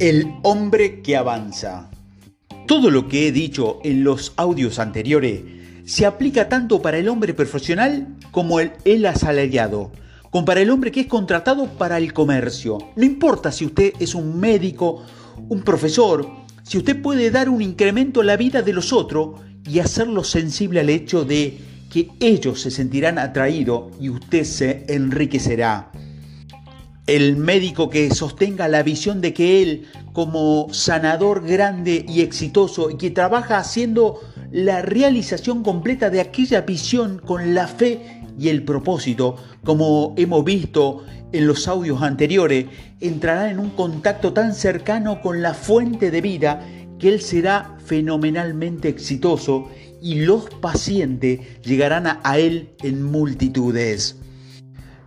El hombre que avanza. Todo lo que he dicho en los audios anteriores se aplica tanto para el hombre profesional como el, el asalariado, como para el hombre que es contratado para el comercio. No importa si usted es un médico, un profesor, si usted puede dar un incremento en la vida de los otros y hacerlo sensible al hecho de que ellos se sentirán atraídos y usted se enriquecerá el médico que sostenga la visión de que él, como sanador grande y exitoso, y que trabaja haciendo la realización completa de aquella visión con la fe y el propósito, como hemos visto en los audios anteriores, entrará en un contacto tan cercano con la fuente de vida que él será fenomenalmente exitoso y los pacientes llegarán a él en multitudes.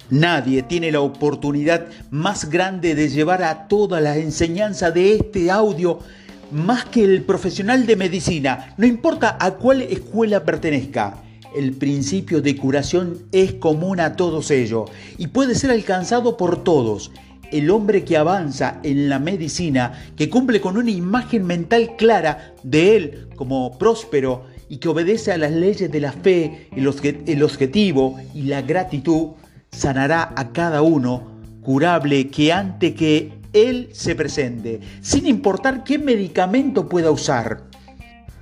Nadie tiene la oportunidad más grande de llevar a toda la enseñanza de este audio más que el profesional de medicina, no importa a cuál escuela pertenezca. El principio de curación es común a todos ellos y puede ser alcanzado por todos. El hombre que avanza en la medicina, que cumple con una imagen mental clara de él como próspero y que obedece a las leyes de la fe, el, objetivo y la gratitud, sanará a cada uno curable que ante que Él se presente, sin importar qué medicamento pueda usar.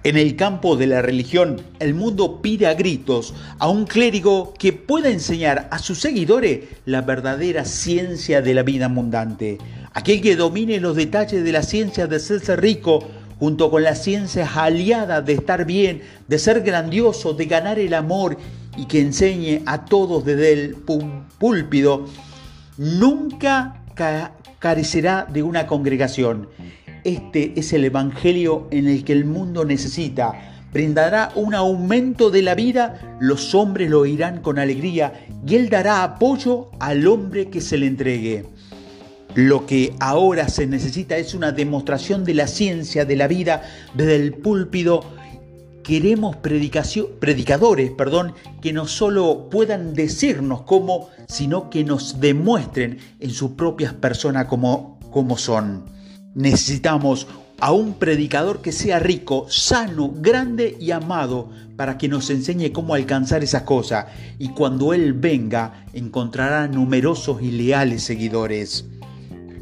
En el campo de la religión, el mundo pide a gritos a un clérigo que pueda enseñar a sus seguidores la verdadera ciencia de la vida abundante, aquel que domine los detalles de la ciencia de ser rico junto con la ciencia aliada de estar bien, de ser grandioso, de ganar el amor y que enseñe a todos desde el púlpito, nunca carecerá de una congregación. Este es el Evangelio en el que el mundo necesita. Brindará un aumento de la vida, los hombres lo oirán con alegría y Él dará apoyo al hombre que se le entregue. Lo que ahora se necesita es una demostración de la ciencia de la vida desde el púlpito queremos predicadores perdón, que no solo puedan decirnos cómo, sino que nos demuestren en sus propias personas cómo, cómo son. Necesitamos a un predicador que sea rico, sano, grande y amado para que nos enseñe cómo alcanzar esas cosas y cuando Él venga encontrará numerosos y leales seguidores.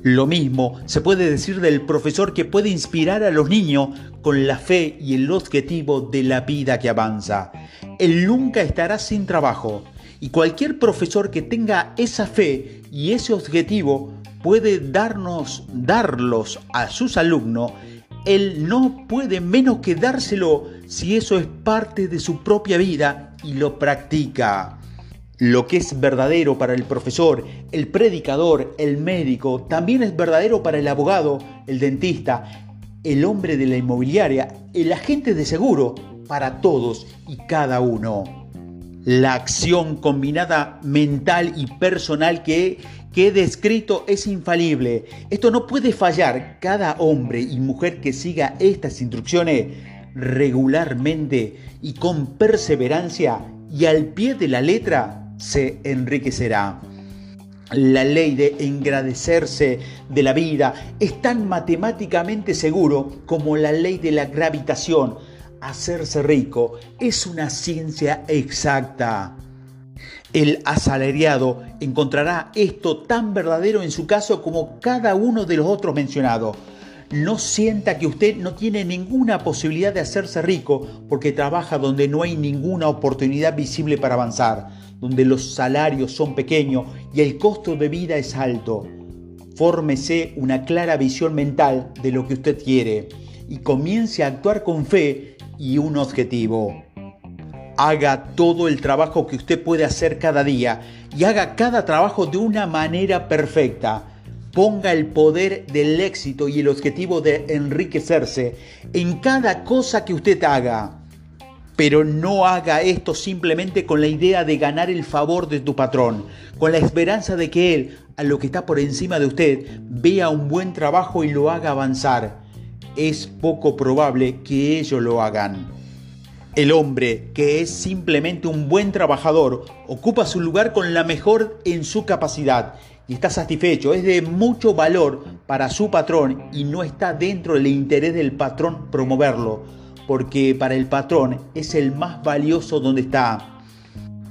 Lo mismo se puede decir del profesor que puede inspirar a los niños con la fe y el objetivo de la vida que avanza. Él nunca estará sin trabajo y cualquier profesor que tenga esa fe y ese objetivo puede darnos, darlos a sus alumnos. Él no puede menos que dárselo si eso es parte de su propia vida y lo practica. Lo que es verdadero para el profesor, el predicador, el médico, también es verdadero para el abogado, el dentista, el hombre de la inmobiliaria, el agente de seguro, para todos y cada uno. La acción combinada mental y personal que, he descrito es infalible. Esto no puede fallar. Cada hombre y mujer que siga estas instrucciones regularmente y con perseverancia y al pie de la letra se enriquecerá. La ley de engrandecerse de la vida es tan matemáticamente seguro como la ley de la gravitación. Hacerse rico es una ciencia exacta. El asalariado encontrará esto tan verdadero en su caso como cada uno de los otros mencionados. No sienta que usted no tiene ninguna posibilidad de hacerse rico porque trabaja donde no hay ninguna oportunidad visible para avanzar donde los salarios son pequeños y el costo de vida es alto. Fórmese una clara visión mental de lo que usted quiere y comience a actuar con fe y un objetivo. Haga todo el trabajo que usted puede hacer cada día y haga cada trabajo de una manera perfecta. Ponga el poder del éxito y el objetivo de enriquecerse en cada cosa que usted haga. Pero no haga esto simplemente con la idea de ganar el favor de tu patrón, con la esperanza de que él, a lo que está por encima de usted, vea un buen trabajo y lo haga avanzar. Es poco probable que ellos lo hagan. El hombre, que es simplemente un buen trabajador, ocupa su lugar con la mejor en su capacidad y está satisfecho, es de mucho valor para su patrón y no está dentro del interés del patrón promoverlo, porque para el patrón es el más valioso donde está.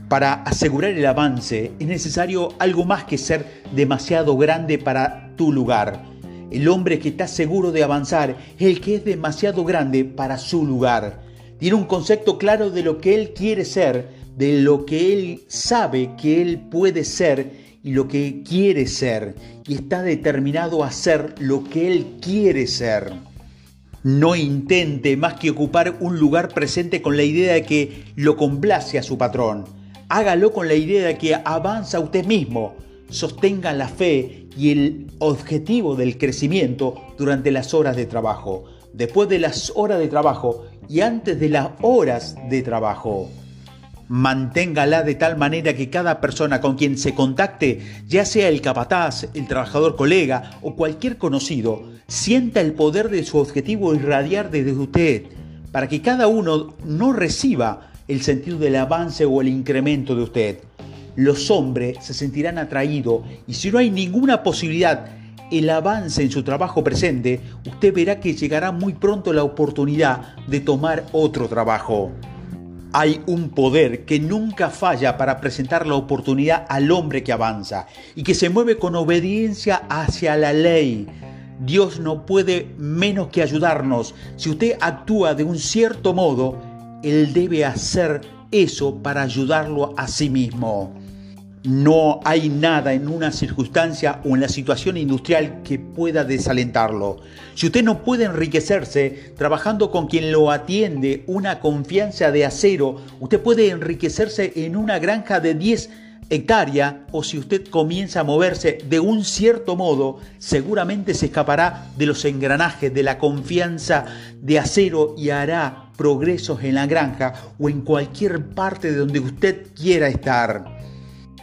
Para asegurar el avance es necesario algo más que ser demasiado grande para tu lugar. El hombre que está seguro de avanzar es el que es demasiado grande para su lugar. Tiene un concepto claro de lo que él quiere ser, de lo que él sabe que él puede ser y lo que quiere ser. Y está determinado a ser lo que él quiere ser. No intente más que ocupar un lugar presente con la idea de que lo complace a su patrón. Hágalo con la idea de que avanza usted mismo. Sostenga la fe y el objetivo del crecimiento durante las horas de trabajo, después de las horas de trabajo y antes de las horas de trabajo. Manténgala de tal manera que cada persona con quien se contacte, ya sea el capataz, el trabajador colega o cualquier conocido, sienta el poder de su objetivo irradiar desde usted, para que cada uno no reciba el sentido del avance o el incremento de usted. Los hombres se sentirán atraídos y si no hay ninguna posibilidad el avance en su trabajo presente, usted verá que llegará muy pronto la oportunidad de tomar otro trabajo. Hay un poder que nunca falla para presentar la oportunidad al hombre que avanza y que se mueve con obediencia hacia la ley. Dios no puede menos que ayudarnos. Si usted actúa de un cierto modo, Él debe hacer eso para ayudarlo a sí mismo. No hay nada en una circunstancia o en la situación industrial que pueda desalentarlo. Si usted no puede enriquecerse trabajando con quien lo atiende una confianza de acero, usted puede enriquecerse en una granja de 10 hectáreas o si usted comienza a moverse de un cierto modo, seguramente se escapará de los engranajes de la confianza de acero y hará progresos en la granja o en cualquier parte de donde usted quiera estar.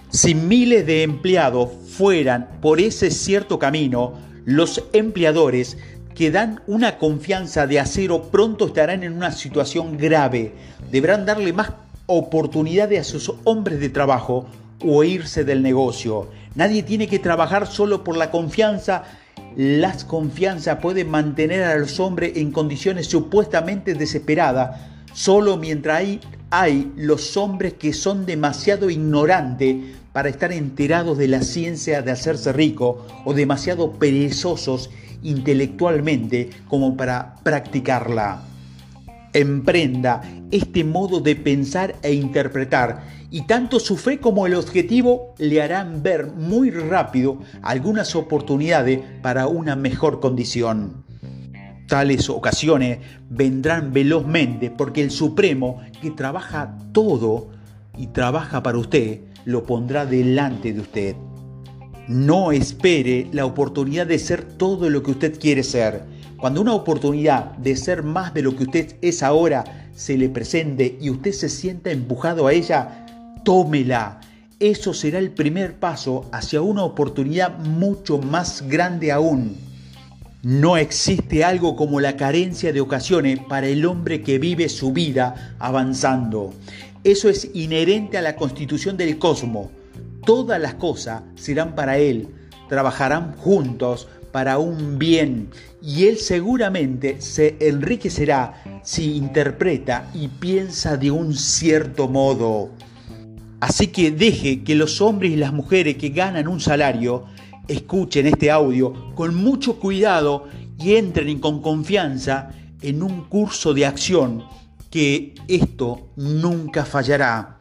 Si miles de empleados fueran por ese cierto camino, los empleadores que dan una confianza de acero pronto estarán en una situación grave. Deberán darle más oportunidades a sus hombres de trabajo o irse del negocio. Nadie tiene que trabajar solo por la confianza. Las confianzas pueden mantener a los hombres en condiciones supuestamente desesperadas, solo mientras hay, hay los hombres que son demasiado ignorantes para estar enterados de la ciencia de hacerse rico o demasiado perezosos intelectualmente como para practicarla. Emprenda este modo de pensar e interpretar y tanto su fe como el objetivo le harán ver muy rápido algunas oportunidades para una mejor condición. Tales ocasiones vendrán velozmente porque el Supremo, que trabaja todo y trabaja para usted, lo pondrá delante de usted. No espere la oportunidad de ser todo lo que usted quiere ser. Cuando una oportunidad de ser más de lo que usted es ahora se le presente y usted se sienta empujado a ella, tómela. Eso será el primer paso hacia una oportunidad mucho más grande aún. No existe algo como la carencia de ocasiones para el hombre que vive su vida avanzando. Eso es inherente a la constitución del cosmos. Todas las cosas serán para Él, trabajarán juntos para un bien y Él seguramente se enriquecerá si interpreta y piensa de un cierto modo. Así que deje que los hombres y las mujeres que ganan un salario escuchen este audio con mucho cuidado y entren con confianza en un curso de acción que esto nunca fallará.